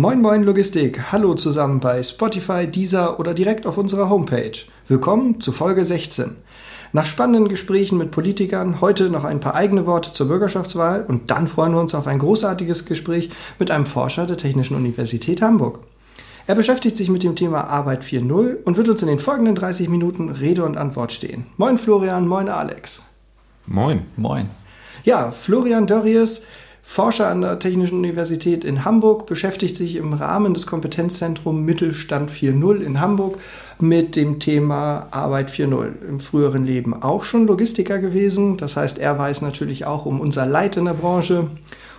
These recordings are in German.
Moin Moin Logistik, hallo zusammen bei Spotify, Deezer oder direkt auf unserer Homepage. Willkommen zu Folge 16. Nach spannenden Gesprächen mit Politikern heute noch ein paar eigene Worte zur Bürgerschaftswahl und dann freuen wir uns auf ein großartiges Gespräch mit einem Forscher der Technischen Universität Hamburg. Er beschäftigt sich mit dem Thema Arbeit 4.0 und wird uns in den folgenden 30 Minuten Rede und Antwort stehen. Moin Florian, moin Alex. Moin. Moin. Ja, Florian Dörries, Forscher an der Technischen Universität in Hamburg, beschäftigt sich im Rahmen des Kompetenzzentrums Mittelstand 4.0 in Hamburg mit dem Thema Arbeit 4.0. Im früheren Leben auch schon Logistiker gewesen. Das heißt, er weiß natürlich auch um unser Leid in der Branche.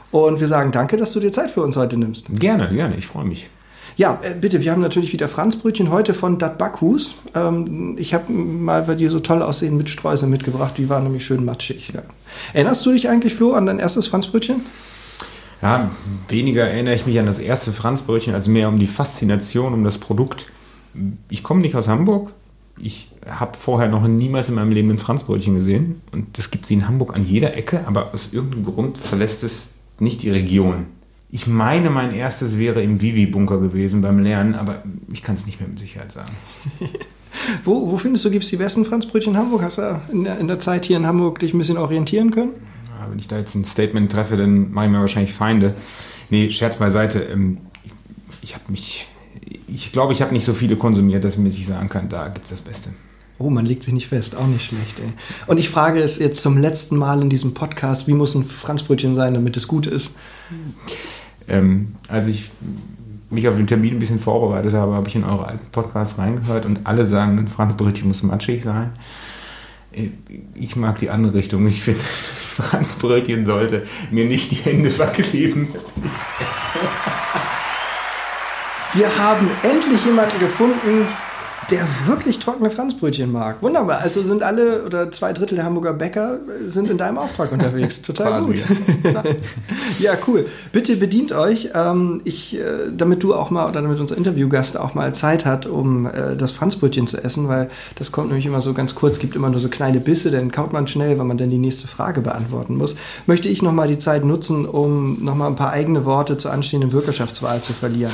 Und wir sagen danke, dass du dir Zeit für uns heute nimmst. Gerne, gerne, ich freue mich. Ja, äh, bitte, wir haben natürlich wieder Franzbrötchen heute von Dat Backhus. Ähm, ich habe mal, weil die so toll aussehen, mit Streusel mitgebracht. Die waren nämlich schön matschig. Ja. Erinnerst du dich eigentlich, Flo, an dein erstes Franzbrötchen? Ja, weniger erinnere ich mich an das erste Franzbrötchen, als mehr um die Faszination, um das Produkt. Ich komme nicht aus Hamburg. Ich habe vorher noch niemals in meinem Leben ein Franzbrötchen gesehen. Und das gibt es in Hamburg an jeder Ecke, aber aus irgendeinem Grund verlässt es nicht die Region. Ich meine, mein erstes wäre im Vivi-Bunker gewesen beim Lernen, aber ich kann es nicht mehr mit Sicherheit sagen. wo, wo findest du, gibt es die besten Franzbrötchen in Hamburg? Hast du in der, in der Zeit hier in Hamburg dich ein bisschen orientieren können? Ja, wenn ich da jetzt ein Statement treffe, dann mache ich mir wahrscheinlich Feinde. Nee, Scherz beiseite. Ähm, ich habe mich, ich glaube, ich habe nicht so viele konsumiert, dass ich sagen kann, da gibt es das Beste. Oh, man legt sich nicht fest, auch nicht schlecht. Ey. Und ich frage es jetzt zum letzten Mal in diesem Podcast, wie muss ein Franzbrötchen sein, damit es gut ist? Ähm, als ich mich auf den Termin ein bisschen vorbereitet habe, habe ich in eure alten Podcasts reingehört und alle sagen, ein Franzbrötchen muss matschig sein. Äh, ich mag die andere Richtung. Ich finde, Franzbrötchen sollte mir nicht die Hände verkleben. Wir haben endlich jemanden gefunden, der wirklich trockene Franzbrötchen mag. Wunderbar. Also sind alle oder zwei Drittel der Hamburger Bäcker sind in deinem Auftrag unterwegs. Total gut. ja, cool. Bitte bedient euch. Ähm, ich, äh, damit du auch mal oder damit unser Interviewgast auch mal Zeit hat, um äh, das Franzbrötchen zu essen, weil das kommt nämlich immer so ganz kurz, gibt immer nur so kleine Bisse, dann kaut man schnell, weil man dann die nächste Frage beantworten muss. Möchte ich nochmal die Zeit nutzen, um nochmal ein paar eigene Worte zur anstehenden Bürgerschaftswahl zu verlieren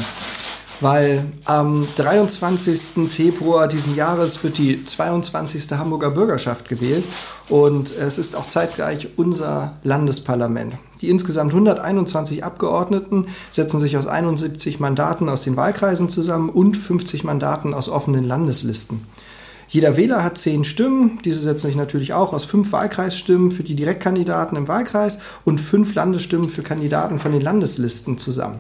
weil am 23. Februar diesen Jahres wird die 22. Hamburger Bürgerschaft gewählt und es ist auch zeitgleich unser Landesparlament. Die insgesamt 121 Abgeordneten setzen sich aus 71 Mandaten aus den Wahlkreisen zusammen und 50 Mandaten aus offenen Landeslisten. Jeder Wähler hat zehn Stimmen. Diese setzen sich natürlich auch aus fünf Wahlkreisstimmen für die Direktkandidaten im Wahlkreis und fünf Landesstimmen für Kandidaten von den Landeslisten zusammen.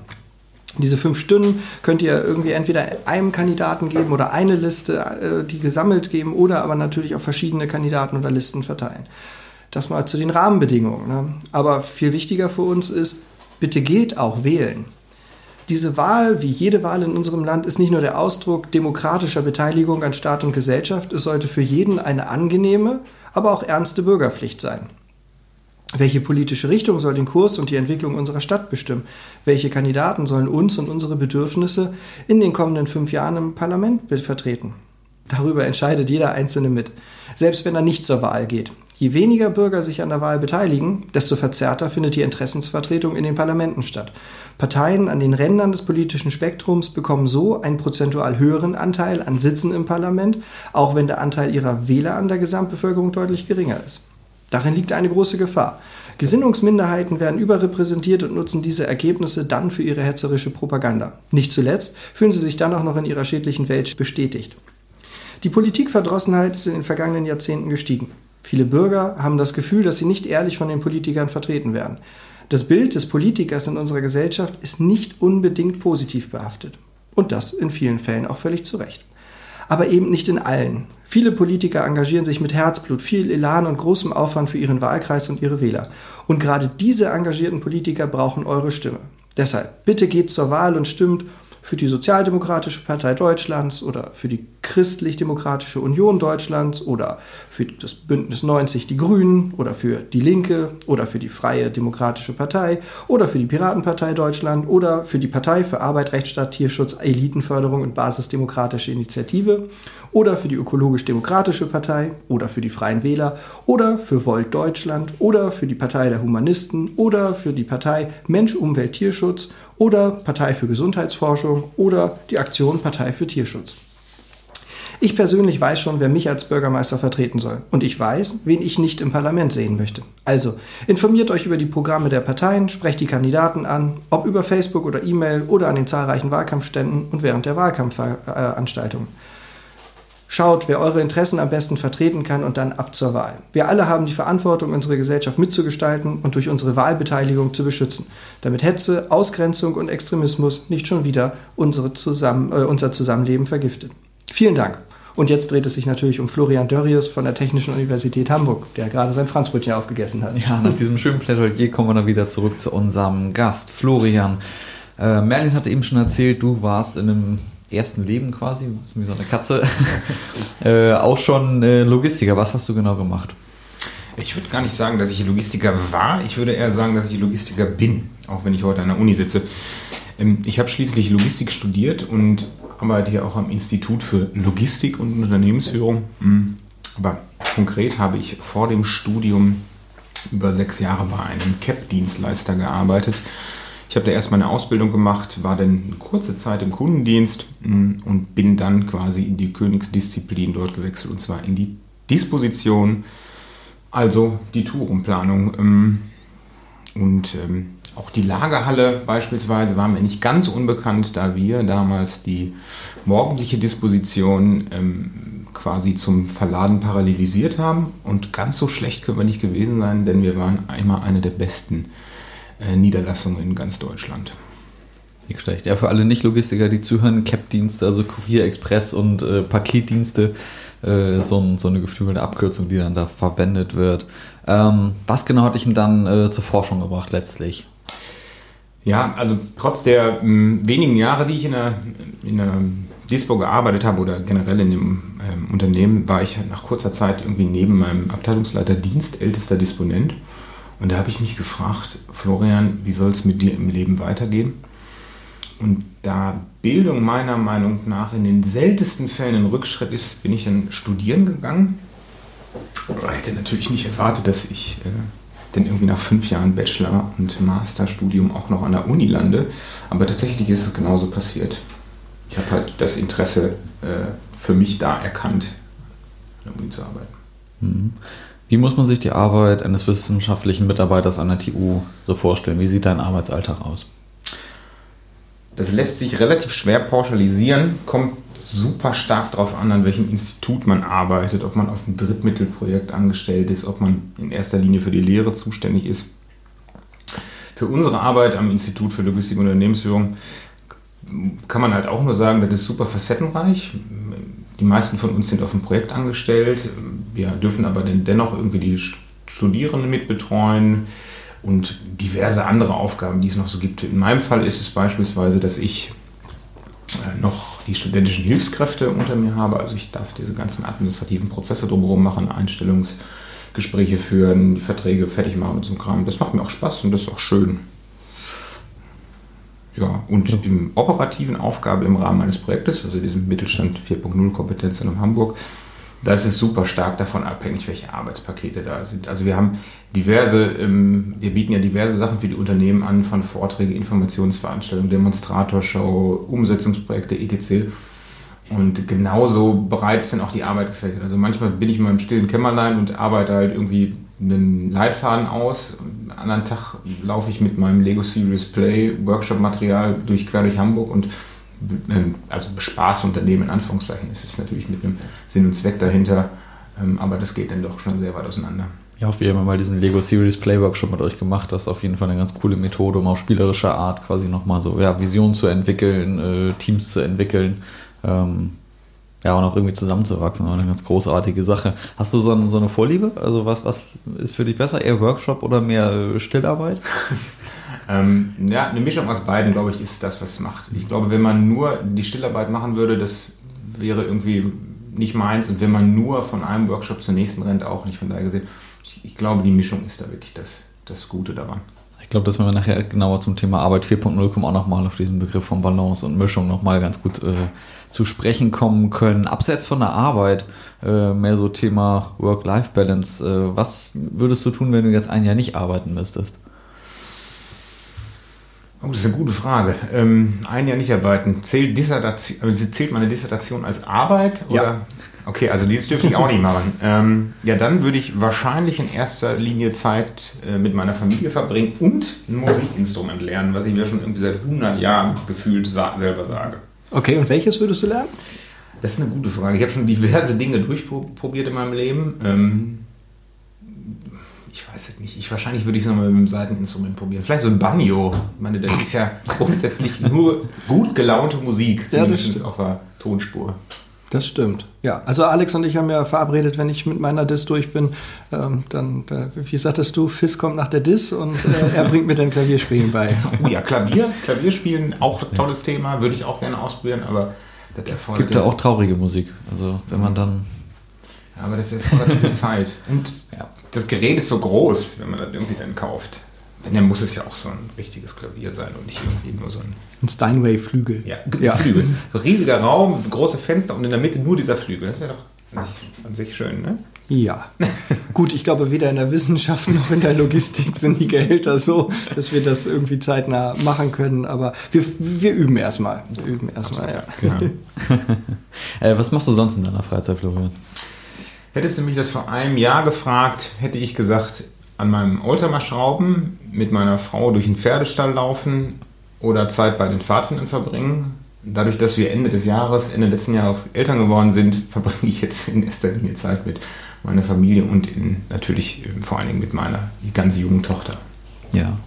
Diese fünf Stunden könnt ihr irgendwie entweder einem Kandidaten geben oder eine Liste, äh, die gesammelt geben oder aber natürlich auch verschiedene Kandidaten oder Listen verteilen. Das mal zu den Rahmenbedingungen. Ne? Aber viel wichtiger für uns ist, bitte geht auch wählen. Diese Wahl, wie jede Wahl in unserem Land, ist nicht nur der Ausdruck demokratischer Beteiligung an Staat und Gesellschaft, es sollte für jeden eine angenehme, aber auch ernste Bürgerpflicht sein. Welche politische Richtung soll den Kurs und die Entwicklung unserer Stadt bestimmen? Welche Kandidaten sollen uns und unsere Bedürfnisse in den kommenden fünf Jahren im Parlament vertreten? Darüber entscheidet jeder Einzelne mit, selbst wenn er nicht zur Wahl geht. Je weniger Bürger sich an der Wahl beteiligen, desto verzerrter findet die Interessensvertretung in den Parlamenten statt. Parteien an den Rändern des politischen Spektrums bekommen so einen prozentual höheren Anteil an Sitzen im Parlament, auch wenn der Anteil ihrer Wähler an der Gesamtbevölkerung deutlich geringer ist. Darin liegt eine große Gefahr. Gesinnungsminderheiten werden überrepräsentiert und nutzen diese Ergebnisse dann für ihre hetzerische Propaganda. Nicht zuletzt fühlen sie sich dann auch noch in ihrer schädlichen Welt bestätigt. Die Politikverdrossenheit ist in den vergangenen Jahrzehnten gestiegen. Viele Bürger haben das Gefühl, dass sie nicht ehrlich von den Politikern vertreten werden. Das Bild des Politikers in unserer Gesellschaft ist nicht unbedingt positiv behaftet. Und das in vielen Fällen auch völlig zu Recht aber eben nicht in allen. Viele Politiker engagieren sich mit Herzblut, viel Elan und großem Aufwand für ihren Wahlkreis und ihre Wähler. Und gerade diese engagierten Politiker brauchen eure Stimme. Deshalb, bitte geht zur Wahl und stimmt für die Sozialdemokratische Partei Deutschlands oder für die Christlich-Demokratische Union Deutschlands oder für das Bündnis 90 Die Grünen oder für die Linke oder für die Freie Demokratische Partei oder für die Piratenpartei Deutschland oder für die Partei für Arbeit, Rechtsstaat, Tierschutz, Elitenförderung und Basisdemokratische Initiative oder für die Ökologisch-Demokratische Partei oder für die Freien Wähler oder für Volt Deutschland oder für die Partei der Humanisten oder für die Partei Mensch, Umwelt, Tierschutz oder Partei für Gesundheitsforschung oder die Aktion Partei für Tierschutz. Ich persönlich weiß schon, wer mich als Bürgermeister vertreten soll. Und ich weiß, wen ich nicht im Parlament sehen möchte. Also, informiert euch über die Programme der Parteien, sprecht die Kandidaten an, ob über Facebook oder E-Mail oder an den zahlreichen Wahlkampfständen und während der Wahlkampfveranstaltungen. Schaut, wer eure Interessen am besten vertreten kann und dann ab zur Wahl. Wir alle haben die Verantwortung, unsere Gesellschaft mitzugestalten und durch unsere Wahlbeteiligung zu beschützen, damit Hetze, Ausgrenzung und Extremismus nicht schon wieder Zusammen äh, unser Zusammenleben vergiftet. Vielen Dank. Und jetzt dreht es sich natürlich um Florian Dörrius von der Technischen Universität Hamburg, der gerade sein Franzbrötchen aufgegessen hat. Ja, nach diesem schönen Plädoyer kommen wir dann wieder zurück zu unserem Gast, Florian. Äh, Merlin hatte eben schon erzählt, du warst in einem ersten Leben quasi, ist wie so eine Katze, äh, auch schon äh, Logistiker. Was hast du genau gemacht? Ich würde gar nicht sagen, dass ich Logistiker war. Ich würde eher sagen, dass ich Logistiker bin, auch wenn ich heute an der Uni sitze. Ähm, ich habe schließlich Logistik studiert und arbeite hier auch am Institut für Logistik und Unternehmensführung. Mhm. Aber konkret habe ich vor dem Studium über sechs Jahre bei einem CAP-Dienstleister gearbeitet ich habe da erst meine Ausbildung gemacht, war dann eine kurze Zeit im Kundendienst mm, und bin dann quasi in die Königsdisziplin dort gewechselt und zwar in die Disposition, also die Tourumplanung. Ähm, und ähm, auch die Lagerhalle beispielsweise war mir nicht ganz unbekannt, da wir damals die morgendliche Disposition ähm, quasi zum Verladen parallelisiert haben. Und ganz so schlecht können wir nicht gewesen sein, denn wir waren einmal eine der besten Niederlassungen in ganz Deutschland. Nicht schlecht. Ja, für alle Nicht-Logistiker, die zuhören, Cap-Dienste, also Kurier, Express und äh, Paketdienste, äh, so, so, eine geflügelte Abkürzung, die dann da verwendet wird. Ähm, was genau hat dich denn dann äh, zur Forschung gebracht letztlich? Ja, also trotz der mh, wenigen Jahre, die ich in der, in der Dispo gearbeitet habe oder generell in dem ähm, Unternehmen, war ich nach kurzer Zeit irgendwie neben meinem Abteilungsleiter Dienst ältester Disponent. Und da habe ich mich gefragt, Florian, wie soll es mit dir im Leben weitergehen? Und da Bildung meiner Meinung nach in den seltensten Fällen ein Rückschritt ist, bin ich dann studieren gegangen. Ich hätte natürlich nicht erwartet, dass ich äh, denn irgendwie nach fünf Jahren Bachelor- und Masterstudium auch noch an der Uni lande. Aber tatsächlich ist es genauso passiert. Ich habe halt das Interesse äh, für mich da erkannt, an der Uni zu arbeiten. Mhm. Wie muss man sich die Arbeit eines wissenschaftlichen Mitarbeiters an der TU so vorstellen? Wie sieht dein Arbeitsalltag aus? Das lässt sich relativ schwer pauschalisieren, kommt super stark darauf an, an welchem Institut man arbeitet, ob man auf einem Drittmittelprojekt angestellt ist, ob man in erster Linie für die Lehre zuständig ist. Für unsere Arbeit am Institut für Logistik und Unternehmensführung kann man halt auch nur sagen, das ist super facettenreich. Die meisten von uns sind auf dem Projekt angestellt. Wir dürfen aber dennoch irgendwie die Studierenden mitbetreuen und diverse andere Aufgaben, die es noch so gibt. In meinem Fall ist es beispielsweise, dass ich äh, noch die studentischen Hilfskräfte unter mir habe. Also ich darf diese ganzen administrativen Prozesse drumherum machen, Einstellungsgespräche führen, die Verträge fertig machen und so Kram. Das macht mir auch Spaß und das ist auch schön. Ja, und ja. im operativen Aufgabe im Rahmen eines Projektes, also diesem Mittelstand 4.0 Kompetenz in Hamburg, da ist es super stark davon abhängig, welche Arbeitspakete da sind. Also wir haben diverse, ähm, wir bieten ja diverse Sachen für die Unternehmen an, von Vorträge, Informationsveranstaltungen, Demonstratorshow, Umsetzungsprojekte, etc. Und genauso breit ist dann auch die Arbeit gefächert. Also manchmal bin ich mal im stillen Kämmerlein und arbeite halt irgendwie einen Leitfaden aus. Am anderen Tag laufe ich mit meinem Lego Serious Play Workshop-Material durch quer durch Hamburg und ähm, also Spaßunternehmen in Anführungszeichen ist natürlich mit einem Sinn und Zweck dahinter, ähm, aber das geht dann doch schon sehr weit auseinander. Ja, auf jeden Fall mal diesen Lego Series Play Workshop mit euch gemacht. Das ist auf jeden Fall eine ganz coole Methode, um auf spielerischer Art quasi nochmal so ja, Visionen zu entwickeln, äh, Teams zu entwickeln. Ähm, ja, und auch irgendwie zusammenzuwachsen, war eine ganz großartige Sache. Hast du so, ein, so eine Vorliebe? Also was, was ist für dich besser? Eher Workshop oder mehr äh, Stillarbeit? ähm, ja, eine Mischung aus beiden, glaube ich, ist das, was es macht. Ich glaube, wenn man nur die Stillarbeit machen würde, das wäre irgendwie nicht meins. Und wenn man nur von einem Workshop zum nächsten rennt, auch nicht von daher gesehen. Ich, ich glaube, die Mischung ist da wirklich das, das Gute daran. Ich glaube, dass wir nachher genauer zum Thema Arbeit 4.0 kommen, auch nochmal auf diesen Begriff von Balance und Mischung nochmal ganz gut äh, zu sprechen kommen können. Abseits von der Arbeit, äh, mehr so Thema Work-Life-Balance. Äh, was würdest du tun, wenn du jetzt ein Jahr nicht arbeiten müsstest? Oh, das ist eine gute Frage. Ähm, ein Jahr nicht arbeiten. Zählt, Dissertation, also zählt meine Dissertation als Arbeit? Oder? Ja. Okay, also dieses dürfte ich auch nicht machen. Ähm, ja, dann würde ich wahrscheinlich in erster Linie Zeit äh, mit meiner Familie verbringen und ein Musikinstrument lernen, was ich mir schon irgendwie seit 100 Jahren gefühlt sa selber sage. Okay, und welches würdest du lernen? Das ist eine gute Frage. Ich habe schon diverse Dinge durchprobiert in meinem Leben. Ähm, ich weiß es nicht. Ich, wahrscheinlich würde ich es nochmal mit einem Seiteninstrument probieren. Vielleicht so ein Banjo. Ich meine, das ist ja grundsätzlich nur gut gelaunte Musik, Ja, das zumindest auf der Tonspur. Das stimmt. Ja, also Alex und ich haben ja verabredet, wenn ich mit meiner Diss durch bin, ähm, dann, äh, wie sagtest du, Fiss kommt nach der Diss und äh, er bringt mir dann Klavierspielen bei. Oh ja, Klavier, Klavierspielen, auch ein tolles Thema, würde ich auch gerne ausprobieren, aber das erfordert. Gibt da auch traurige Musik. Also wenn man dann. Ja, aber das erfordert zu viel Zeit. Und Ja. das Gerät ist so groß, wenn man das irgendwie dann kauft. Wenn, dann muss es ja auch so ein richtiges Klavier sein und nicht irgendwie nur so ein Ein Steinway-Flügel. ja, Ja. Flügel. So riesiger Raum, große Fenster und in der Mitte nur dieser Flügel. Das wäre doch an sich, an sich schön, ne? Ja. Gut, ich glaube, weder in der Wissenschaft noch in der Logistik sind die Gehälter so, dass wir das irgendwie zeitnah machen können. Aber wir, wir üben erstmal. Wir üben erstmal, ja. Ja. Äh, was machst du sonst in deiner Freizeit, Florian? Hättest du mich das vor einem Jahr gefragt, hätte ich gesagt, an meinem Oldtimer schrauben, mit meiner Frau durch den Pferdestall laufen oder Zeit bei den Pfadfindern verbringen. Dadurch, dass wir Ende des Jahres, Ende letzten Jahres Eltern geworden sind, verbringe ich jetzt in erster Linie Zeit mit meiner Familie und in, natürlich ähm, vor allen Dingen mit meiner ganz jungen Tochter. Ja.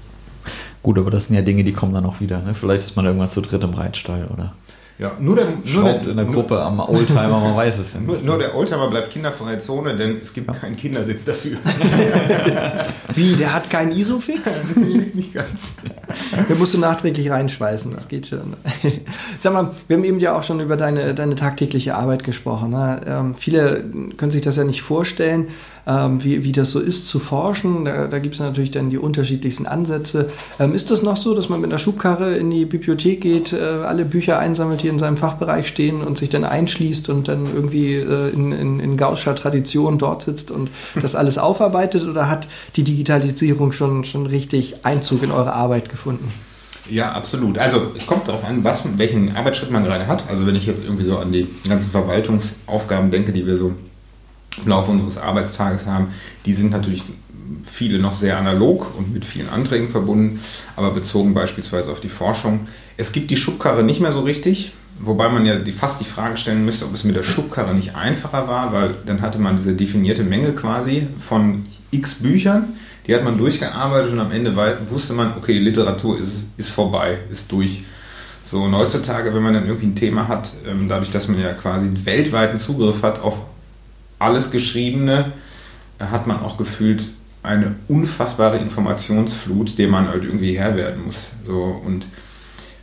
Gut, aber das sind ja Dinge, die kommen dann auch wieder. Ne? Vielleicht ist man irgendwann zu dritt im Reitstall oder Ja, nur der, nur in der Gruppe am Oldtimer, man weiß es ja Nur, nicht. nur der Oldtimer bleibt kinderfreie Zone, denn es gibt keinen Kindersitz dafür. Wie, der hat keinen Isofix? Nicht ganz. Der musst du nachträglich reinschweißen, das geht schon. Sag mal, wir haben eben ja auch schon über deine, deine tagtägliche Arbeit gesprochen. Ne? Ähm, viele können sich das ja nicht vorstellen, ähm, wie, wie das so ist zu forschen. Da, da gibt es natürlich dann die unterschiedlichsten Ansätze. Ähm, ist das noch so, dass man mit einer Schubkarre in die Bibliothek geht, äh, alle Bücher einsammelt, die in seinem Fachbereich stehen und sich dann einschließt und dann irgendwie äh, in, in, in Gaußscher Tradition dort sitzt und das alles aufarbeitet? Oder hat die Digitalisierung schon, schon richtig Einzug in eure Arbeit gefunden? Ja, absolut. Also es kommt darauf an, was, welchen Arbeitsschritt man gerade hat. Also wenn ich jetzt irgendwie so an die ganzen Verwaltungsaufgaben denke, die wir so im Laufe unseres Arbeitstages haben, die sind natürlich viele noch sehr analog und mit vielen Anträgen verbunden, aber bezogen beispielsweise auf die Forschung. Es gibt die Schubkarre nicht mehr so richtig, wobei man ja die, fast die Frage stellen müsste, ob es mit der Schubkarre nicht einfacher war, weil dann hatte man diese definierte Menge quasi von x Büchern, die hat man durchgearbeitet und am Ende wusste man, okay, die Literatur ist, ist vorbei, ist durch. So, und heutzutage, wenn man dann irgendwie ein Thema hat, ähm, dadurch, dass man ja quasi einen weltweiten Zugriff hat auf alles Geschriebene, hat man auch gefühlt eine unfassbare Informationsflut, der man halt irgendwie Herr werden muss. So, und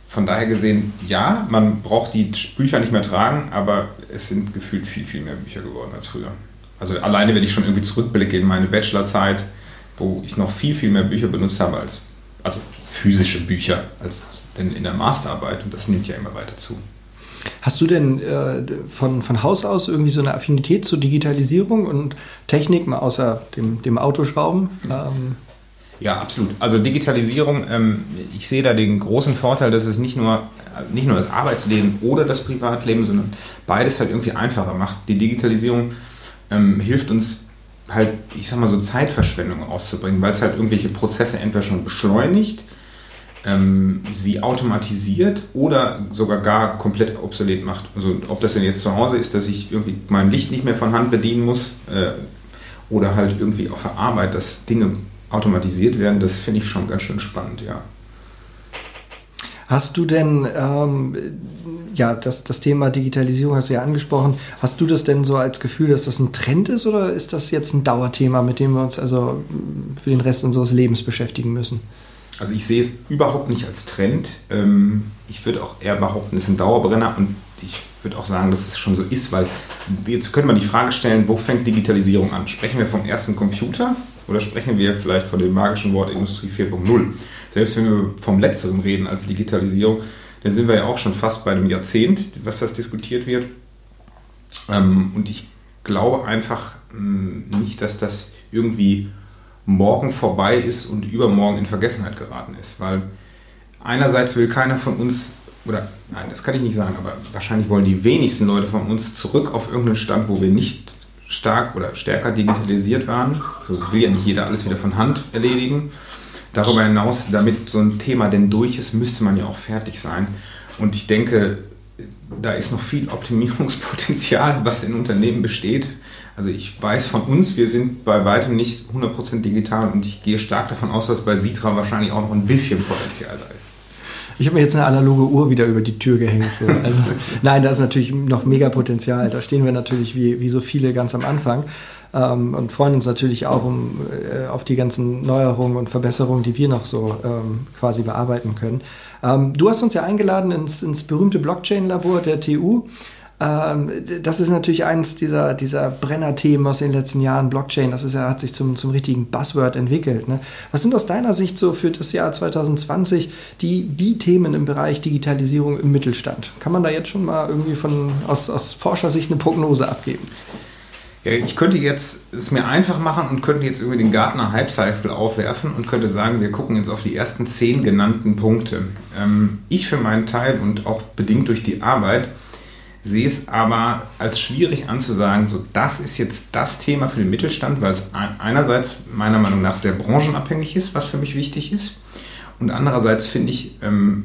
von daher gesehen, ja, man braucht die Bücher nicht mehr tragen, aber es sind gefühlt viel, viel mehr Bücher geworden als früher. Also alleine, wenn ich schon irgendwie zurückblicke in meine Bachelorzeit, wo ich noch viel, viel mehr Bücher benutzt habe als, also physische Bücher, als denn in der Masterarbeit. Und das nimmt ja immer weiter zu. Hast du denn äh, von, von Haus aus irgendwie so eine Affinität zur Digitalisierung und Technik, mal außer dem, dem Autoschrauben? Ähm, Ja, absolut. Also Digitalisierung, ähm, ich sehe da den großen Vorteil, dass es nicht nur, nicht nur das Arbeitsleben oder das Privatleben, sondern beides halt irgendwie einfacher macht. Die Digitalisierung ähm, hilft uns halt, ich sag mal so Zeitverschwendung auszubringen, weil es halt irgendwelche Prozesse entweder schon beschleunigt, ähm, sie automatisiert oder sogar gar komplett obsolet macht. Also ob das denn jetzt zu Hause ist, dass ich irgendwie mein Licht nicht mehr von Hand bedienen muss äh, oder halt irgendwie auf der Arbeit, dass Dinge automatisiert werden, das finde ich schon ganz schön spannend, ja. hast du denn, ähm, ja, das, das Thema Digitalisierung hast du ja angesprochen, hast du das denn so als Gefühl, dass das ein Trend ist oder ist das jetzt ein Dauerthema, mit dem wir uns also für den Rest unseres Lebens beschäftigen müssen? Also ich sehe es überhaupt nicht als Trend. Ähm, Ich würde auch eher behaupten, es ist ein Dauerbrenner und ich würde auch sagen, dass es schon so ist, weil jetzt könnte man die Frage stellen, wo fängt Digitalisierung an? Sprechen wir vom ersten Computer oder sprechen wir vielleicht von dem magischen Wort Industrie 4.0? Selbst wenn wir vom letzteren reden als Digitalisierung, dann sind wir ja auch schon fast bei einem Jahrzehnt, was das diskutiert wird. Ähm, Und ich glaube einfach mh, nicht, dass das irgendwie morgen vorbei ist und übermorgen in Vergessenheit geraten ist, weil einerseits will keiner von uns, oder nein, das kann ich nicht sagen, aber wahrscheinlich wollen die wenigsten Leute von uns zurück auf irgendeinen Stand, wo wir nicht stark oder stärker digitalisiert waren. So will ja nicht jeder alles wieder von Hand erledigen. Darüber hinaus, damit so ein Thema denn durch ist, müsste man ja auch fertig sein. Und ich denke, da ist noch viel Optimierungspotenzial, was in Unternehmen besteht. Also ich weiß von uns, wir sind bei weitem nicht 100% digital und ich gehe stark davon aus, dass bei Sitra wahrscheinlich auch noch ein bisschen Potenzial da ist. Ich habe mir jetzt eine analoge Uhr wieder über die Tür gehängt. So. Also, nein, da ist natürlich noch mega Potenzial. Da stehen wir natürlich wie, wie so viele ganz am Anfang ähm, und freuen uns natürlich auch um, äh, auf die ganzen Neuerungen und Verbesserungen, die wir noch so ähm, quasi bearbeiten können. Ähm, du hast uns ja eingeladen ins, ins berühmte Blockchain-Labor der TU. Ähm, das ist natürlich eines dieser, dieser Brennerthemen aus den letzten Jahren. Blockchain, das ist ja, hat sich zum, zum richtigen Buzzword entwickelt. Ne? Was sind aus deiner Sicht so für das Jahr 2020 die, die Themen im Bereich Digitalisierung im Mittelstand? Kann man da jetzt schon mal irgendwie von, aus, aus Forschersicht eine Prognose abgeben? Ja, ich könnte jetzt es mir einfach machen und könnte jetzt über den Gartner Hype Cycle aufwerfen und könnte sagen, wir gucken jetzt auf die ersten zehn genannten Punkte. Ähm, ich für meinen Teil und auch bedingt durch die Arbeit sehe es aber als schwierig anzusagen, so das ist jetzt das Thema für den Mittelstand, weil es einerseits meiner Meinung nach sehr branchenabhängig ist, was für mich wichtig ist. Und andererseits finde ich, ähm,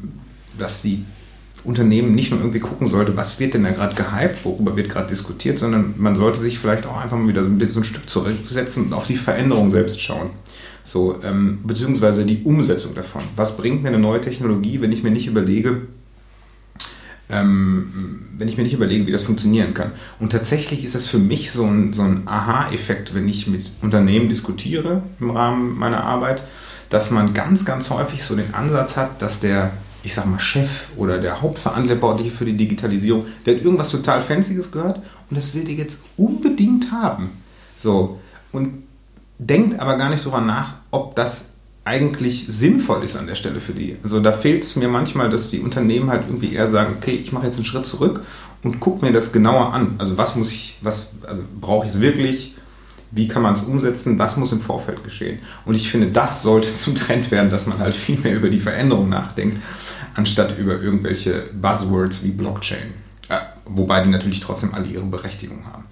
dass die Unternehmen nicht nur irgendwie gucken sollte, was wird denn da gerade gehypt, worüber wird gerade diskutiert, sondern man sollte sich vielleicht auch einfach mal wieder so ein, so ein Stück zurücksetzen und auf die Veränderung selbst schauen. So, ähm, beziehungsweise die Umsetzung davon. Was bringt mir eine neue Technologie, wenn ich mir nicht überlege, ähm, wenn ich mir nicht überlege, wie das funktionieren kann. Und tatsächlich ist das für mich so ein, so ein Aha-Effekt, wenn ich mit Unternehmen diskutiere im Rahmen meiner Arbeit, dass man ganz, ganz häufig so den Ansatz hat, dass der ich sag mal, Chef oder der Hauptverantwortliche für die Digitalisierung, der hat irgendwas total Fancyes gehört und das will der jetzt unbedingt haben. So. Und denkt aber gar nicht darüber nach, ob das eigentlich sinnvoll ist an der Stelle für die. Also da fehlt es mir manchmal, dass die Unternehmen halt irgendwie eher sagen, okay, ich mache jetzt einen Schritt zurück und gucke mir das genauer an. Also was muss ich, was, also brauche ich es wirklich? Wie kann man es umsetzen? Was muss im Vorfeld geschehen? Und ich finde, das sollte zum Trend werden, dass man halt viel mehr über die Veränderung nachdenkt anstatt über irgendwelche Buzzwords wie Blockchain. Äh, wobei die natürlich trotzdem alle ihre Berechtigung haben.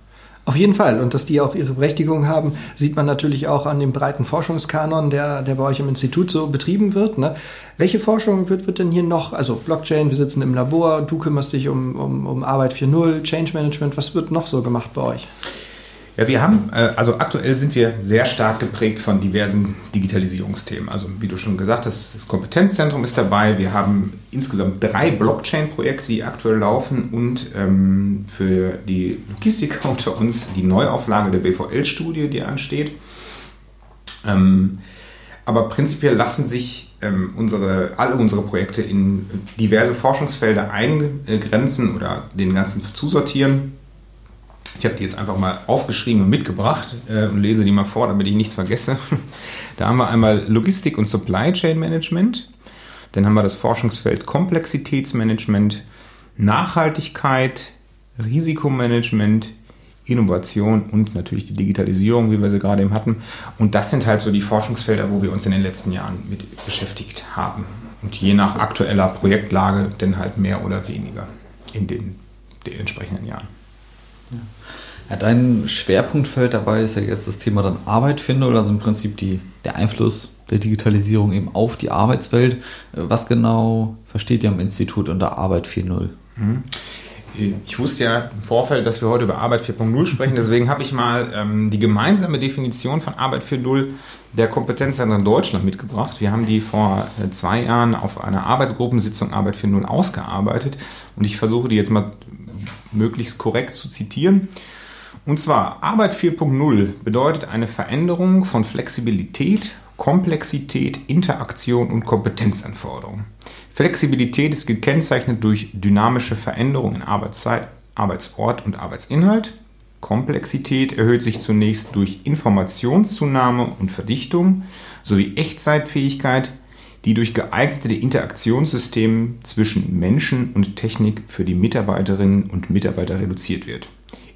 Auf jeden Fall. Und dass die auch ihre Berechtigung haben, sieht man natürlich auch an dem breiten Forschungskanon, der, der bei euch im Institut so betrieben wird. Ne? Welche Forschung wird, wird denn hier noch? Also Blockchain, wir sitzen im Labor, du kümmerst dich um, um, um Arbeit 4.0, Change Management. Was wird noch so gemacht bei euch? Ja, wir haben, äh, also aktuell sind wir sehr stark geprägt von diversen Digitalisierungsthemen. Also wie du schon gesagt hast, das Kompetenzzentrum ist dabei. Wir haben insgesamt drei Blockchain-Projekte, die aktuell laufen und ähm, für die Logistiker unter uns die Neuauflage der BVL-Studie, die ansteht. Ähm, aber prinzipiell lassen sich ähm, unsere, alle unsere Projekte in diverse Forschungsfelder eingrenzen oder den ganzen zusortieren. Ich habe die jetzt einfach mal aufgeschrieben und mitgebracht äh, und lese die mal vor, damit ich nichts vergesse. Da haben wir einmal Logistik und Supply Chain Management. Dann haben wir das Forschungsfeld Komplexitätsmanagement, Nachhaltigkeit, Risikomanagement, Innovation und natürlich die Digitalisierung, wie wir sie gerade eben hatten. Und das sind halt so die Forschungsfelder, wo wir uns in den letzten Jahren mit beschäftigt haben. Und je nach aktueller Projektlage dann halt mehr oder weniger in den, den entsprechenden Jahren. Ja, dein Schwerpunktfeld dabei ist ja jetzt das Thema dann Arbeit finde oder also im Prinzip die, der Einfluss der Digitalisierung eben auf die Arbeitswelt. Was genau versteht ihr am Institut unter Arbeit 4.0? Mhm. Ich wusste ja im Vorfeld, dass wir heute über Arbeit 4.0 sprechen, deswegen habe ich mal ähm, die gemeinsame Definition von Arbeit 4.0 der Kompetenzzentren Deutschland mitgebracht. Wir haben die vor äh, zwei Jahren auf einer Arbeitsgruppensitzung Arbeit 4.0 ausgearbeitet und ich versuche die jetzt mal möglichst korrekt zu zitieren. Und zwar Arbeit 4.0 bedeutet eine Veränderung von Flexibilität, Komplexität, Interaktion und Kompetenzanforderungen. Flexibilität ist gekennzeichnet durch dynamische Veränderungen in Arbeitszeit, Arbeitsort und Arbeitsinhalt. Komplexität erhöht sich zunächst durch Informationszunahme und Verdichtung sowie Echtzeitfähigkeit, die durch geeignete Interaktionssysteme zwischen Menschen und Technik für die Mitarbeiterinnen und Mitarbeiter reduziert wird.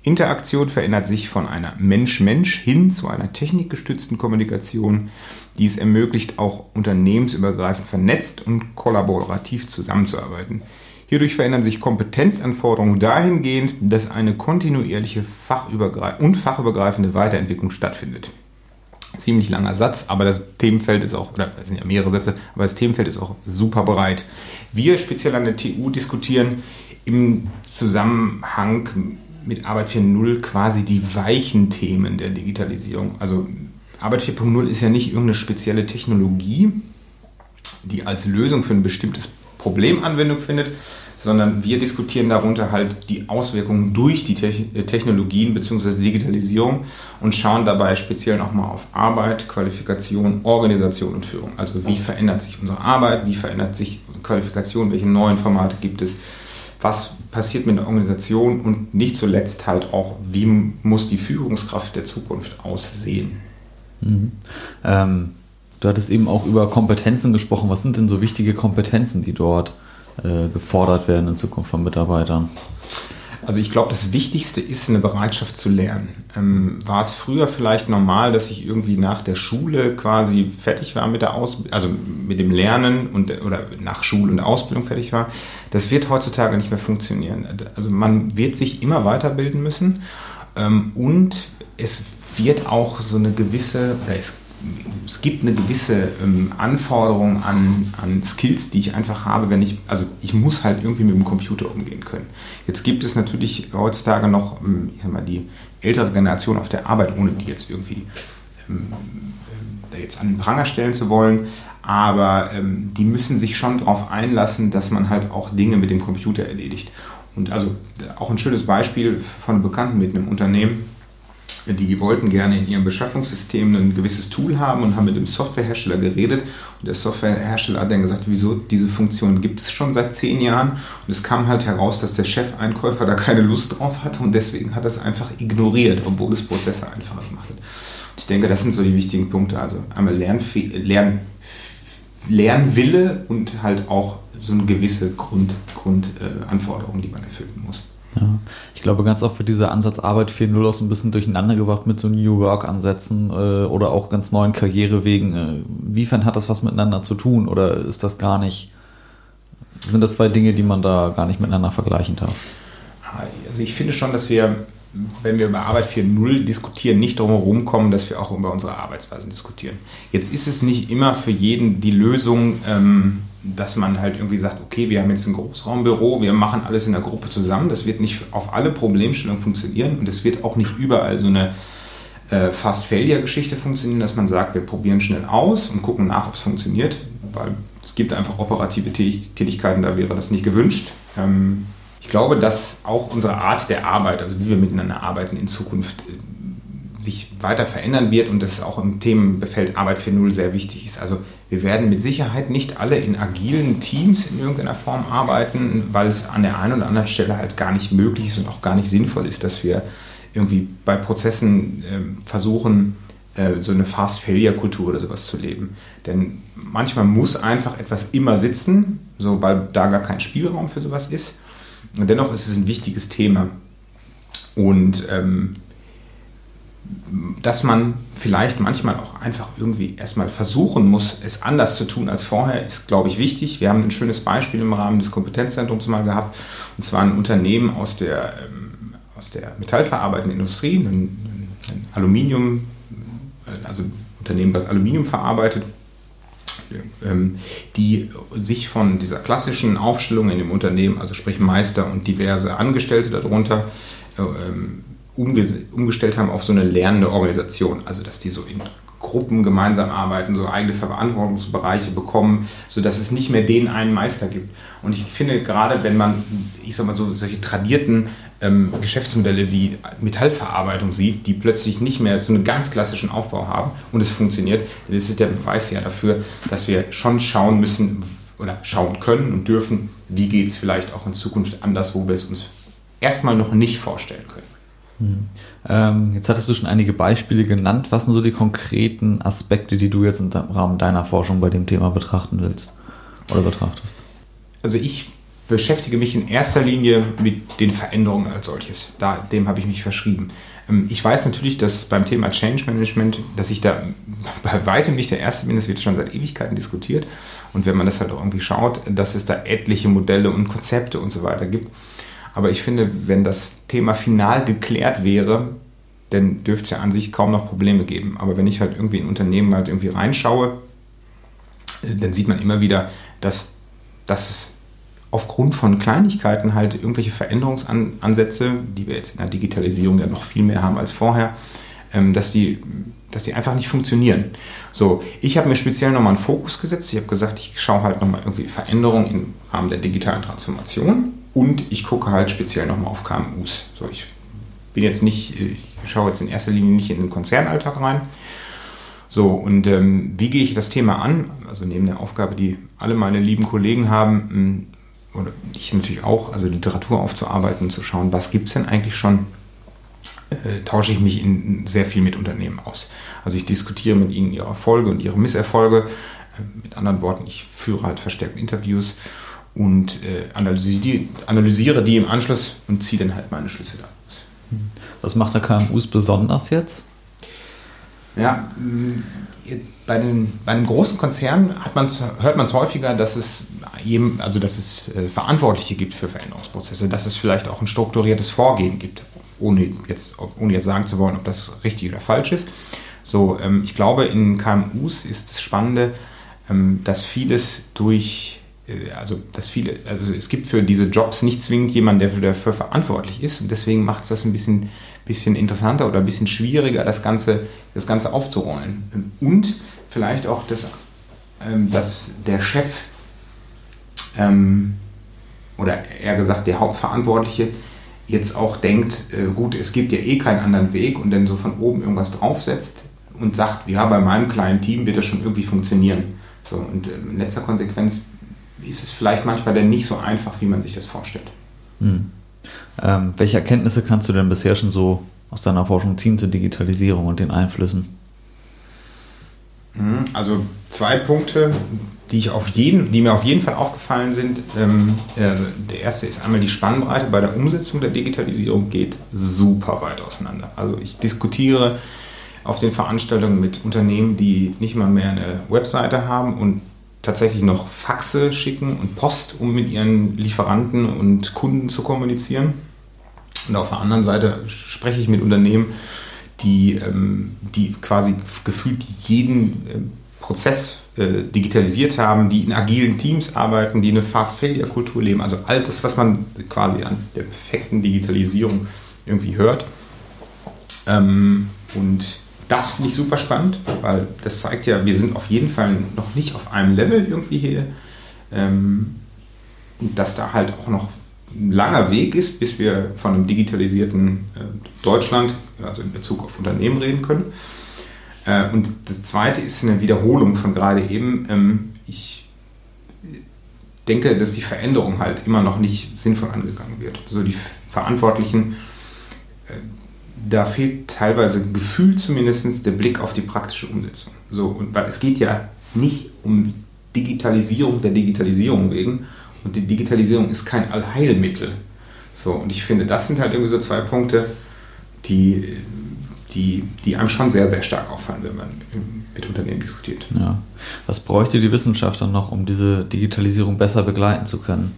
Interaktion verändert sich von einer Mensch-Mensch hin zu einer technikgestützten Kommunikation, die es ermöglicht, auch unternehmensübergreifend vernetzt und kollaborativ zusammenzuarbeiten. Hierdurch verändern sich Kompetenzanforderungen dahingehend, dass eine kontinuierliche und fachübergreifende Weiterentwicklung stattfindet. Ziemlich langer Satz, aber das Themenfeld ist auch, oder das sind ja mehrere Sätze, aber das Themenfeld ist auch super breit. Wir speziell an der TU diskutieren im Zusammenhang mit Arbeit 4.0 quasi die weichen Themen der Digitalisierung. Also Arbeit 4.0 ist ja nicht irgendeine spezielle Technologie, die als Lösung für ein bestimmtes Problem Anwendung findet, sondern wir diskutieren darunter halt die Auswirkungen durch die äh, Technologien bzw. Digitalisierung und schauen dabei speziell nochmal auf Arbeit, Qualifikation, Organisation und Führung. Also wie verändert sich unsere Arbeit, wie verändert sich Qualifikation, welche neuen Formate gibt es, was passiert mit der Organisation und nicht zuletzt halt auch, wie muss die Führungskraft der Zukunft aussehen. Mhm. Ähm, du hattest eben auch über Kompetenzen gesprochen. Was sind denn so wichtige Kompetenzen, die dort äh, gefordert werden in Zukunft von Mitarbeitern? Also ich glaube, das Wichtigste ist eine Bereitschaft zu lernen. Ähm, war es früher vielleicht normal, dass ich irgendwie nach der Schule quasi fertig war mit der Ausbildung, also mit dem Lernen und oder nach Schule und Ausbildung fertig war? Das wird heutzutage nicht mehr funktionieren. Also man wird sich immer weiterbilden müssen ähm, und es wird auch so eine gewisse, oder es es gibt eine gewisse ähm, Anforderung an, an Skills, die ich einfach habe, wenn ich, also ich muss halt irgendwie mit dem Computer umgehen können. Jetzt gibt es natürlich heutzutage noch, ähm, ich sag mal, die ältere Generation auf der Arbeit, ohne die jetzt irgendwie ähm, äh, jetzt an den Pranger stellen zu wollen, aber ähm, die müssen sich schon darauf einlassen, dass man halt auch Dinge mit dem Computer erledigt. Und also auch ein schönes Beispiel von Bekannten mit einem Unternehmen, die wollten gerne in ihrem Beschaffungssystem ein gewisses Tool haben und haben mit dem Softwarehersteller geredet. Und der Softwarehersteller hat dann gesagt, wieso diese Funktion gibt es schon seit zehn Jahren. Und es kam halt heraus, dass der Chefeinkäufer da keine Lust drauf hatte und deswegen hat er es einfach ignoriert, obwohl es Prozesse einfacher gemacht hat. Und ich denke, das sind so die wichtigen Punkte. Also einmal Lernfe Lern Lernwille und halt auch so eine gewisse Grundanforderung, Grund, äh, die man erfüllen muss. Ja. Ich glaube, ganz oft wird dieser Ansatz Arbeit 4.0 auch so ein bisschen durcheinander gebracht mit so New Work-Ansätzen äh, oder auch ganz neuen Karrierewegen. Äh, inwiefern hat das was miteinander zu tun oder ist das gar nicht, sind das zwei Dinge, die man da gar nicht miteinander vergleichen darf? Also ich finde schon, dass wir, wenn wir über Arbeit 4.0 diskutieren, nicht drum herum kommen, dass wir auch über unsere Arbeitsweisen diskutieren. Jetzt ist es nicht immer für jeden die Lösung, ähm, dass man halt irgendwie sagt, okay, wir haben jetzt ein Großraumbüro, wir machen alles in der Gruppe zusammen. Das wird nicht auf alle Problemstellungen funktionieren und es wird auch nicht überall so eine äh, Fast-Failure-Geschichte funktionieren, dass man sagt, wir probieren schnell aus und gucken nach, ob es funktioniert, weil es gibt einfach operative Tätigkeiten, da wäre das nicht gewünscht. Ähm, ich glaube, dass auch unsere Art der Arbeit, also wie wir miteinander arbeiten, in Zukunft äh, sich weiter verändern wird und das auch im Themenbefeld Arbeit 4.0 sehr wichtig ist. Also wir werden mit Sicherheit nicht alle in agilen Teams in irgendeiner Form arbeiten, weil es an der einen oder anderen Stelle halt gar nicht möglich ist und auch gar nicht sinnvoll ist, dass wir irgendwie bei Prozessen äh, versuchen, äh, so eine Fast-Failure-Kultur oder sowas zu leben. Denn manchmal muss einfach etwas immer sitzen, so, weil da gar kein Spielraum für sowas ist. Und dennoch ist es ein wichtiges Thema. Und ähm, dass man vielleicht manchmal auch einfach irgendwie erstmal versuchen muss, es anders zu tun als vorher, ist, glaube ich, wichtig. Wir haben ein schönes Beispiel im Rahmen des Kompetenzzentrums mal gehabt, und zwar ein Unternehmen aus der, ähm, aus der metallverarbeitenden Industrie, ein, ein Aluminium, äh, also ein Unternehmen, das Aluminium verarbeitet, ähm, die sich von dieser klassischen Aufstellung in dem Unternehmen, also sprich Meister und diverse Angestellte darunter, äh, ähm, umgestellt haben auf so eine lernende Organisation. Also dass die so in Gruppen gemeinsam arbeiten, so eigene Verantwortungsbereiche bekommen, sodass es nicht mehr den einen Meister gibt. Und ich finde gerade, wenn man, ich sag mal so, solche tradierten ähm, Geschäftsmodelle wie Metallverarbeitung sieht, die plötzlich nicht mehr so einen ganz klassischen Aufbau haben und es funktioniert, dann ist es der Beweis ja dafür, dass wir schon schauen müssen oder schauen können und dürfen, wie geht es vielleicht auch in Zukunft anders, wo wir es uns erstmal noch nicht vorstellen können. Hm. Ähm, jetzt hattest du schon einige Beispiele genannt. Was sind so die konkreten Aspekte, die du jetzt im Rahmen deiner Forschung bei dem Thema betrachten willst oder betrachtest? Also ich beschäftige mich in erster Linie mit den Veränderungen als solches. Da, dem habe ich mich verschrieben. Ähm, ich weiß natürlich, dass beim Thema Change Management, dass ich da bei weitem nicht der Erste bin, das wird schon seit Ewigkeiten diskutiert. Und wenn man das halt auch irgendwie schaut, dass es da etliche Modelle und Konzepte und so weiter gibt. Aber ich finde, wenn das Thema final geklärt wäre, dann dürfte es ja an sich kaum noch Probleme geben. Aber wenn ich halt irgendwie in Unternehmen halt irgendwie reinschaue, äh, dann sieht man immer wieder, dass, dass es aufgrund von Kleinigkeiten halt irgendwelche Veränderungsansätze, die wir jetzt in der Digitalisierung ja noch viel mehr haben als vorher, ähm, dass die, dass die einfach nicht funktionieren. So, ich habe mir speziell nochmal einen Fokus gesetzt. Ich habe gesagt, ich schaue halt nochmal irgendwie Veränderungen im Rahmen der digitalen Transformation und ich gucke halt speziell nochmal auf KMUs. So, ich bin jetzt nicht, ich schaue jetzt in erster Linie nicht in den Konzernalltag rein. So, und ähm, wie gehe ich das Thema an? Also neben der Aufgabe, die alle meine lieben Kollegen haben, oder ich natürlich auch, also Literatur aufzuarbeiten, zu schauen, was gibt es denn eigentlich schon, äh, tausche ich mich in, sehr viel mit Unternehmen aus. Also ich diskutiere mit ihnen ihre Erfolge und ihre Misserfolge. Äh, mit anderen Worten, ich führe halt verstärkt Interviews und äh, analysiere, analysiere die im Anschluss und ziehe dann halt meine Schlüsse daraus. Was macht der KMUs besonders jetzt? Ja, bei, den, bei einem großen Konzern man's, hört man es häufiger, dass es, jedem, also dass es äh, Verantwortliche gibt für Veränderungsprozesse, dass es vielleicht auch ein strukturiertes Vorgehen gibt, ohne jetzt, ohne jetzt sagen zu wollen, ob das richtig oder falsch ist. So, ähm, ich glaube, in KMUs ist das Spannende, ähm, dass vieles durch also dass viele, also es gibt für diese Jobs nicht zwingend jemanden, der dafür verantwortlich ist und deswegen macht es das ein bisschen, bisschen interessanter oder ein bisschen schwieriger, das Ganze, das Ganze aufzurollen. Und vielleicht auch, das, ähm, dass der Chef ähm, oder eher gesagt der Hauptverantwortliche jetzt auch denkt, äh, gut, es gibt ja eh keinen anderen Weg und dann so von oben irgendwas draufsetzt und sagt, ja, bei meinem kleinen Team wird das schon irgendwie funktionieren. So, und äh, in letzter Konsequenz ist es vielleicht manchmal dann nicht so einfach, wie man sich das vorstellt. Hm. Ähm, welche Erkenntnisse kannst du denn bisher schon so aus deiner Forschung ziehen zur Digitalisierung und den Einflüssen? Hm, also zwei Punkte, die, ich auf jeden, die mir auf jeden Fall aufgefallen sind. Ähm, äh, der erste ist einmal die Spannbreite bei der Umsetzung der Digitalisierung geht super weit auseinander. Also ich diskutiere auf den Veranstaltungen mit Unternehmen, die nicht mal mehr eine Webseite haben und tatsächlich noch Faxe schicken und Post, um mit ihren Lieferanten und Kunden zu kommunizieren. Und auf der anderen Seite spreche ich mit Unternehmen, die, ähm, die quasi gefühlt jeden äh, Prozess äh, digitalisiert haben, die in agilen Teams arbeiten, die eine Fast-Failure-Kultur leben. Also all das, was man quasi an der perfekten Digitalisierung irgendwie hört. Ähm, und das finde ich super spannend, weil das zeigt ja, wir sind auf jeden Fall noch nicht auf einem Level irgendwie hier. Ähm, dass da halt auch noch ein langer Weg ist, bis wir von einem digitalisierten äh, Deutschland, also in Bezug auf Unternehmen reden können. Äh, und das zweite ist eine Wiederholung von gerade eben. Ähm, ich denke, dass die Veränderung halt immer noch nicht sinnvoll angegangen wird. Also die Verantwortlichen da fehlt teilweise Gefühl zumindest der Blick auf die praktische Umsetzung. So, und weil es geht ja nicht um Digitalisierung der Digitalisierung wegen und die Digitalisierung ist kein Allheilmittel. So, und ich finde, das sind halt irgendwie so zwei Punkte, die, die, die einem schon sehr, sehr stark auffallen, wenn man mit Unternehmen diskutiert. Ja. Was bräuchte die Wissenschaft dann noch, um diese Digitalisierung besser begleiten zu können?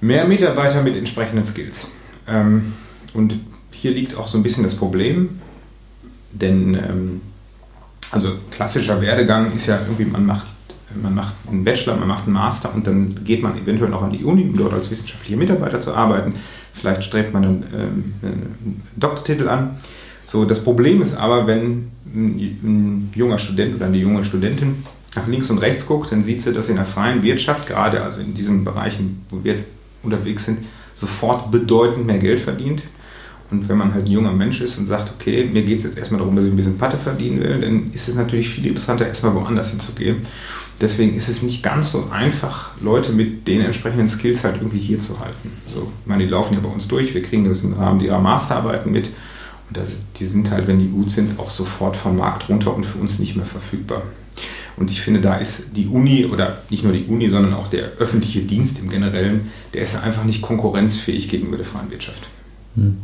Mehr Mitarbeiter mit entsprechenden Skills. Ähm, und hier liegt auch so ein bisschen das Problem, denn ähm, also klassischer Werdegang ist ja irgendwie, man macht, man macht einen Bachelor, man macht einen Master und dann geht man eventuell noch an die Uni, um dort als wissenschaftlicher Mitarbeiter zu arbeiten. Vielleicht strebt man einen, ähm, einen Doktortitel an. So, das Problem ist aber, wenn ein, junger Student oder eine junge Studentin nach links und rechts guckt, dann sieht sie, dass in der freien Wirtschaft, gerade also in diesen Bereichen, wo wir jetzt unterwegs sind, sofort bedeutend mehr Geld verdient und wenn man halt ein junger Mensch ist und sagt, okay, mir geht es jetzt erstmal darum, dass ich ein bisschen Patte verdienen will, dann ist es natürlich viel interessanter, erstmal woanders hinzugehen. Deswegen ist es nicht ganz so einfach, Leute mit den entsprechenden Skills halt irgendwie hier zu halten. So, ich meine, die laufen ja bei uns durch, wir kriegen das im Rahmen ihrer Masterarbeiten mit. Und das, die sind halt, wenn die gut sind, auch sofort vom Markt runter und für uns nicht mehr verfügbar. Und ich finde, da ist die Uni oder nicht nur die Uni, sondern auch der öffentliche Dienst im Generellen, der ist einfach nicht konkurrenzfähig gegenüber der freien Wirtschaft. Hm.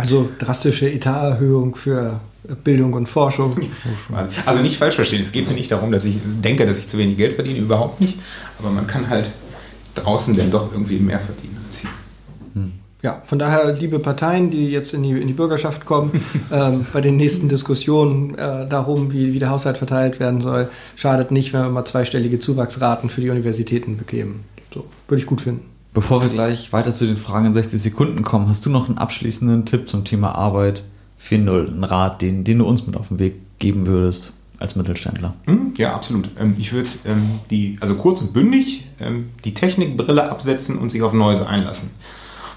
Also drastische Etaterhöhung für Bildung und Forschung. Also nicht falsch verstehen, es geht mir nicht darum, dass ich denke, dass ich zu wenig Geld verdiene, überhaupt nicht. Aber man kann halt draußen dann doch irgendwie mehr verdienen als hier. Hm. Ja, von daher, liebe Parteien, die jetzt in die, in die Bürgerschaft kommen, ähm, bei den nächsten Diskussionen äh, darum, wie, wie der Haushalt verteilt werden soll, schadet nicht, wenn wir mal zweistellige Zuwachsraten für die Universitäten bekämen. So, würde ich gut finden. Bevor wir gleich weiter zu den Fragen in 60 Sekunden kommen, hast du noch einen abschließenden Tipp zum Thema Arbeit 4.0, einen Rat, den, den du uns mit auf den Weg geben würdest als Mittelständler? Hm, ja, absolut. Ähm, ich würde ähm, die, also kurz und bündig, ähm, die Technikbrille absetzen und sich auf Neues einlassen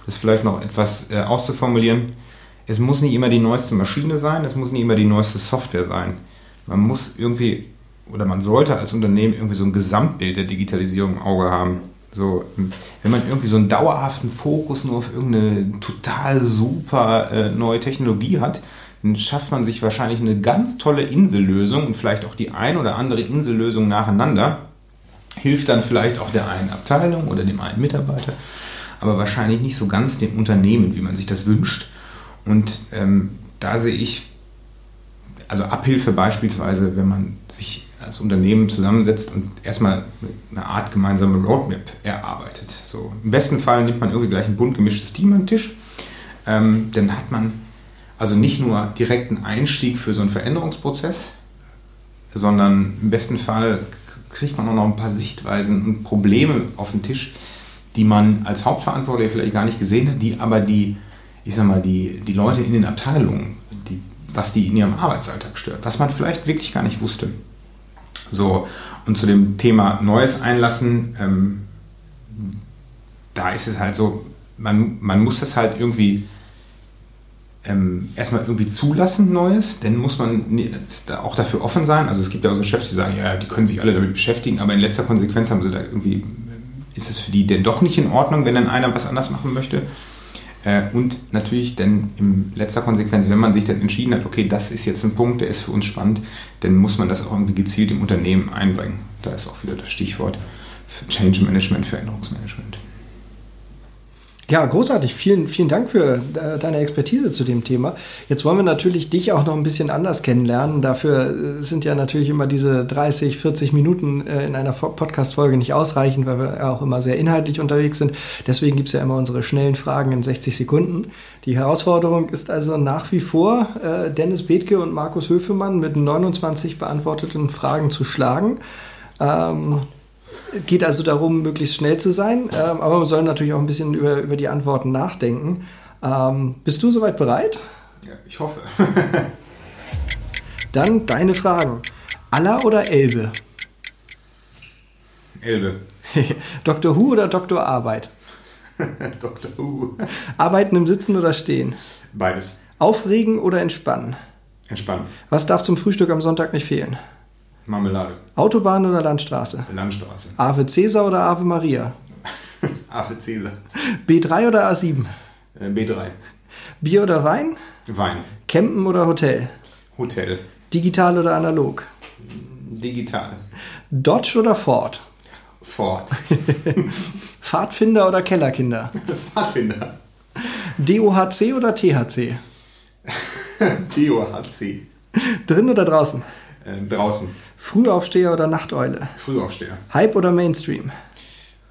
das vielleicht noch etwas äh, auszuformulieren. Es muss nicht immer die neueste Maschine sein, es muss nicht immer die neueste Software sein. Man muss irgendwie, oder man sollte als Unternehmen irgendwie so ein Gesamtbild der Digitalisierung im Auge haben. So, wenn man irgendwie so einen dauerhaften Fokus nur auf irgendeine total super äh, neue Technologie hat, dann schafft man sich wahrscheinlich eine ganz tolle Insellösung und vielleicht auch die ein oder andere Insellösung nacheinander. Hilft dann vielleicht auch der einen Abteilung oder dem einen Mitarbeiter aber wahrscheinlich nicht so ganz dem Unternehmen, wie man sich das wünscht. Und ähm, da sehe ich, also Abhilfe beispielsweise, wenn man sich als Unternehmen zusammensetzt und erstmal eine Art gemeinsame Roadmap erarbeitet. So, Im besten Fall nimmt man irgendwie gleich ein bunt gemischtes Team an den Tisch. Ähm, dann hat man also nicht nur direkten Einstieg für so einen Veränderungsprozess, sondern im besten Fall kriegt man auch noch ein paar Sichtweisen und Probleme auf den Tisch, die man als Hauptverantwortlicher vielleicht gar nicht gesehen hat, die aber die, ich sag mal, die, die Leute in den Abteilungen, die, was die in ihrem Arbeitsalltag stört, was man vielleicht wirklich gar nicht wusste. So, und zu dem Thema Neues einlassen, ähm, da ist es halt so, man, man muss das halt irgendwie ähm, erstmal irgendwie zulassen, Neues, dann muss man auch dafür offen sein. Also es gibt ja auch so Chefs, die sagen, ja, die können sich alle damit beschäftigen, aber in letzter Konsequenz haben sie da irgendwie ist es für die denn doch nicht in Ordnung, wenn dann einer was anders machen möchte? Äh, und natürlich dann in letzter Konsequenz, wenn man sich dann entschieden hat, okay, das ist jetzt ein Punkt, der ist für uns spannend, dann muss man das auch irgendwie gezielt im Unternehmen einbringen. Da ist auch wieder das Stichwort Change Management, Veränderungsmanagement. Ja, großartig. Vielen, vielen Dank für äh, deine Expertise zu dem Thema. Jetzt wollen wir natürlich dich auch noch ein bisschen anders kennenlernen. Dafür äh, sind ja natürlich immer diese 30, 40 Minuten äh, in einer Podcast-Folge nicht ausreichend, weil wir auch immer sehr inhaltlich unterwegs sind. Deswegen gibt es ja immer unsere schnellen Fragen in 60 Sekunden. Die Herausforderung ist also nach wie vor, Dennis Bethke und Markus Höfemann mit 29 beantworteten Fragen zu schlagen. Ähm, geht also darum, möglichst schnell zu sein, ähm, aber man soll natürlich auch ein bisschen über, über die Antworten nachdenken. Ähm, bist du soweit bereit? Ja, ich hoffe. Dann deine Fragen. Aller oder Elbe? Elbe. Dr. Who oder Dr. Arbeit? Dr. Who. Arbeiten im Sitzen oder Stehen? Beides. Aufregen oder entspannen? Entspannen. Was darf zum Frühstück am Sonntag nicht fehlen? Marmelade. Autobahn oder Landstraße? Landstraße. Ave Cäsar oder Ave Maria? Ave Cäsar. B3 oder A7? Äh, B3. Bier oder Wein? Wein. Campen oder Hotel? Hotel. Digital oder analog? Digital. Dodge oder Ford? Ford. Pfadfinder oder Kellerkinder? Pfadfinder. DOHC oder THC? DOHC. Drin oder draußen? Äh, draußen. Frühaufsteher oder Nachteule? Frühaufsteher. Hype oder Mainstream?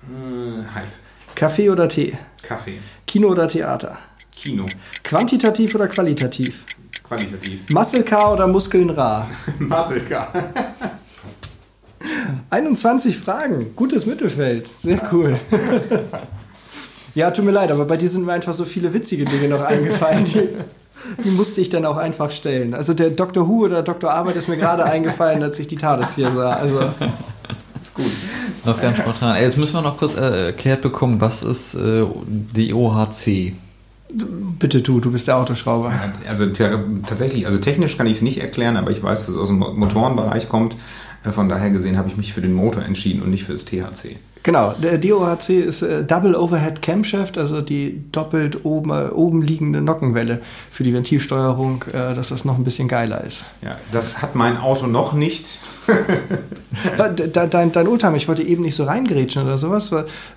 Äh, Hype. Kaffee oder Tee? Kaffee. Kino oder Theater? Kino. Quantitativ oder qualitativ? Qualitativ. Muscle Car oder Muskeln rar? Muscle Car. 21 Fragen. Gutes Mittelfeld. Sehr cool. ja, tut mir leid, aber bei dir sind mir einfach so viele witzige Dinge noch eingefallen, die, die musste ich dann auch einfach stellen. Also der Dr. Who oder Dr. Arbeit ist mir gerade eingefallen, als ich die TARDIS hier sah. Also ist gut. Noch ganz spontan. Ey, jetzt müssen wir noch kurz äh, erklärt bekommen, was ist äh, die OHC? Bitte du, du bist der Autoschrauber. Also tatsächlich, also technisch kann ich es nicht erklären, aber ich weiß, dass es aus dem Motorenbereich kommt. Äh, von daher gesehen habe ich mich für den Motor entschieden und nicht für das THC. Genau, der DOHC ist äh, Double Overhead Camshaft, also die doppelt oben, äh, oben liegende Nockenwelle für die Ventilsteuerung, dass das noch ein bisschen geiler ist. Ja, das hat mein Auto noch nicht. dein, dein Oldtimer, ich wollte eben nicht so reingrätschen oder sowas.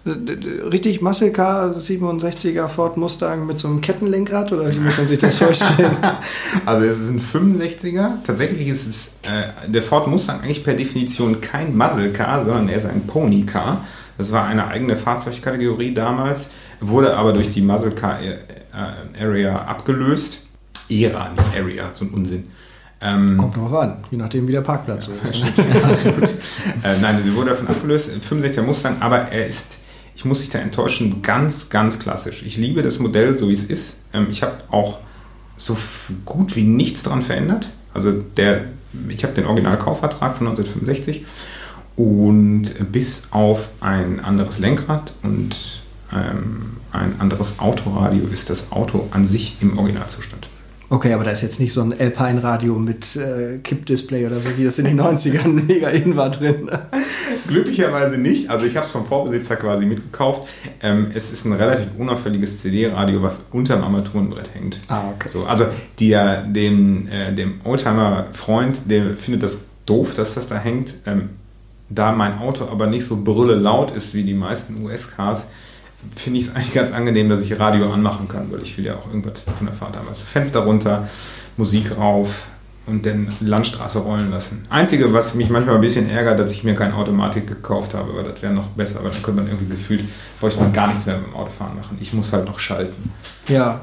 Richtig Muscle Car 67er Ford Mustang mit so einem Kettenlenkrad oder wie muss man sich das vorstellen? also es ist ein 65er. Tatsächlich ist es äh, der Ford Mustang eigentlich per Definition kein Muscle Car, sondern er ist ein Pony Car. Das war eine eigene Fahrzeugkategorie damals, wurde aber durch die Muscle Car äh, Area abgelöst. Era, nicht Area, so ein Unsinn. Ähm, Kommt drauf an, je nachdem wie der Parkplatz ja, ist. äh, nein, sie wurde davon abgelöst, 65er Mustang, aber er ist, ich muss dich da enttäuschen, ganz, ganz klassisch. Ich liebe das Modell, so wie es ist. Ähm, ich habe auch so gut wie nichts daran verändert. Also der, ich habe den Originalkaufvertrag von 1965 und bis auf ein anderes Lenkrad und ähm, ein anderes Autoradio ist das Auto an sich im Originalzustand. Okay, aber da ist jetzt nicht so ein Alpine-Radio mit äh, Kippdisplay oder so, wie das in den 90ern mega in war drin. Glücklicherweise nicht. Also ich habe es vom Vorbesitzer quasi mitgekauft. Ähm, es ist ein relativ unauffälliges CD-Radio, was unterm Armaturenbrett hängt. Ah, okay. So, also der, dem, äh, dem Oldtimer-Freund, der findet das doof, dass das da hängt. Ähm, da mein Auto aber nicht so brülle laut ist wie die meisten US-Cars, finde ich es eigentlich ganz angenehm, dass ich Radio anmachen kann, weil ich will ja auch irgendwas von der Fahrt haben. Also Fenster runter, Musik rauf und dann Landstraße rollen lassen. Einzige, was mich manchmal ein bisschen ärgert, dass ich mir keine Automatik gekauft habe, weil das wäre noch besser, weil dann könnte man irgendwie gefühlt, bräuchte man gar nichts mehr mit dem Autofahren machen. Ich muss halt noch schalten. Ja,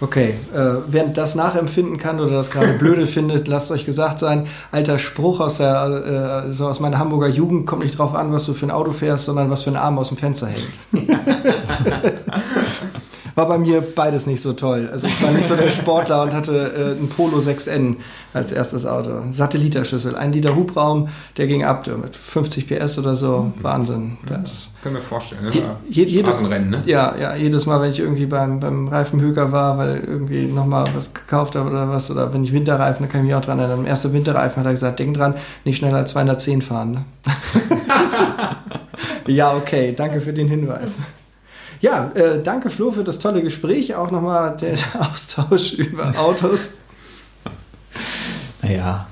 Okay, äh, wer das nachempfinden kann oder das gerade blöde findet, lasst euch gesagt sein, alter Spruch aus, der, äh, so aus meiner Hamburger Jugend, kommt nicht drauf an, was du für ein Auto fährst, sondern was für ein Arm aus dem Fenster hängt. war bei mir beides nicht so toll. Also ich war nicht so der Sportler und hatte äh, ein Polo 6N als erstes Auto. Satelliterschüssel, ein Liter Hubraum, der ging ab mit 50 PS oder so. Wahnsinn. Das Können wir vorstellen. Ne? Je, jedes, ne? Ja, ja, jedes Mal, wenn ich irgendwie beim, beim Reifenhöker war, weil irgendwie nochmal was gekauft habe oder was, oder wenn ich Winterreifen, da kann ich mich auch dran erinnern. Am ersten Winterreifen hat er gesagt, denk dran, nicht schneller als 210 fahren. Ne? ja, okay, danke für den Hinweis. Ja, äh, danke Flo für das tolle Gespräch, auch nochmal der Austausch über Autos. Naja,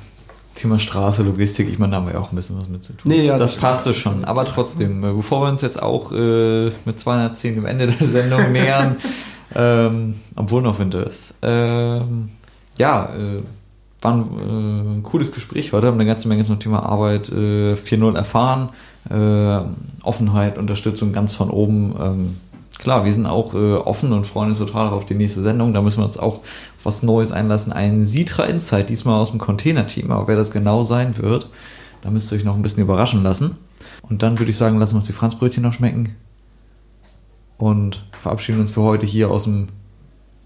Thema Straße, Logistik, ich meine, da haben wir ja auch ein bisschen was mit zu tun. Nee, ja, das, das passte schon. Aber trotzdem, äh, bevor wir uns jetzt auch äh, mit 210 dem Ende der Sendung nähern, ähm, obwohl noch Winter ist, ähm, ja, äh, war ein, äh, ein, cooles Gespräch heute, haben eine ganze Menge zum Thema Arbeit äh, 4.0 erfahren, äh, Offenheit, Unterstützung ganz von oben. Ähm, klar, wir sind auch äh, offen und freuen uns total auf die nächste Sendung. Da müssen wir uns auch auf was Neues einlassen. Ein Sitra Insight, diesmal aus dem Container-Team. Aber wer das genau sein wird, da müsst ihr euch noch ein bisschen überraschen lassen. Und dann würde ich sagen, lassen wir uns die Franzbrötchen noch schmecken. Und verabschieden uns für heute hier aus dem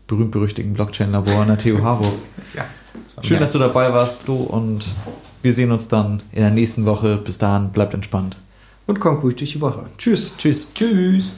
berühmt-berüchtigten Blockchain-Labor an der TU Harburg. ja, das Schön, dass du dabei warst, du. Und wir sehen uns dann in der nächsten Woche. Bis dahin, bleibt entspannt. Und kommt gut durch die Woche. Tschüss. Tschüss. Tschüss.